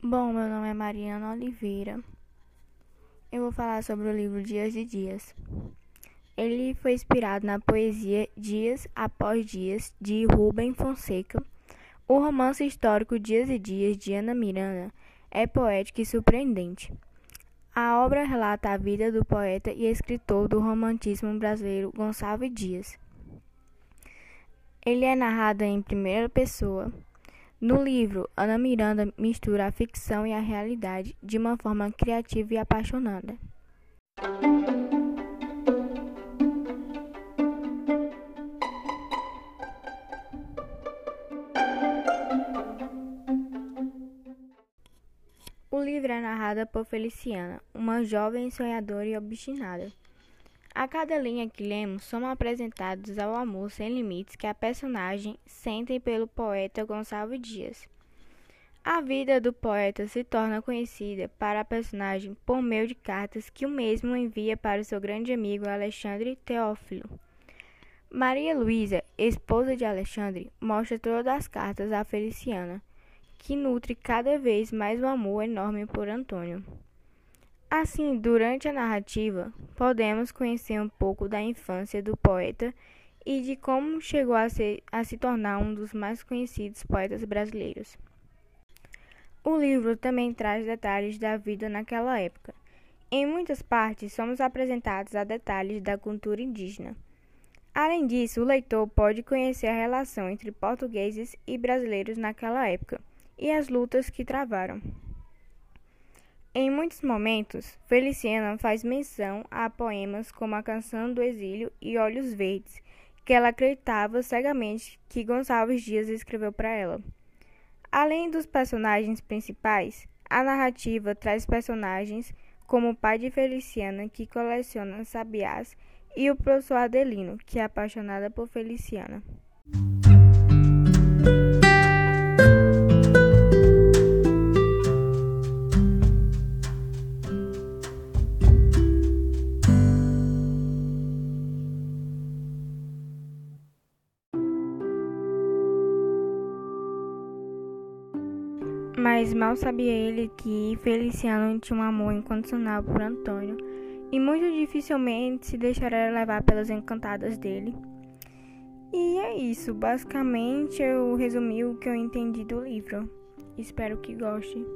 Bom, meu nome é Mariana Oliveira. Eu vou falar sobre o livro Dias e Dias. Ele foi inspirado na poesia Dias Após Dias, de Rubem Fonseca. O romance histórico Dias e Dias, de Ana Miranda, é poético e surpreendente. A obra relata a vida do poeta e escritor do romantismo brasileiro Gonçalves Dias. Ele é narrado em primeira pessoa no livro, Ana Miranda mistura a ficção e a realidade de uma forma criativa e apaixonada. O livro é narrado por Feliciana, uma jovem sonhadora e obstinada. A cada linha que lemos, somos apresentados ao amor sem limites que a personagem sente pelo poeta Gonçalves Dias. A vida do poeta se torna conhecida para a personagem por meio de cartas que o mesmo envia para o seu grande amigo Alexandre Teófilo. Maria Luísa, esposa de Alexandre, mostra todas as cartas a Feliciana, que nutre cada vez mais o amor enorme por Antônio. Assim, durante a narrativa, podemos conhecer um pouco da infância do poeta e de como chegou a, ser, a se tornar um dos mais conhecidos poetas brasileiros. O livro também traz detalhes da vida naquela época. Em muitas partes, somos apresentados a detalhes da cultura indígena. Além disso, o leitor pode conhecer a relação entre portugueses e brasileiros naquela época e as lutas que travaram. Em muitos momentos, Feliciana faz menção a poemas como A Canção do Exílio e Olhos Verdes, que ela acreditava cegamente que Gonçalves Dias escreveu para ela. Além dos personagens principais, a narrativa traz personagens como o pai de Feliciana, que coleciona sabiás, e o professor Adelino, que é apaixonado por Feliciana. Mas mal sabia ele que Feliciano tinha um amor incondicional por Antônio e muito dificilmente se deixaria levar pelas encantadas dele. E é isso, basicamente eu resumi o que eu entendi do livro. Espero que goste.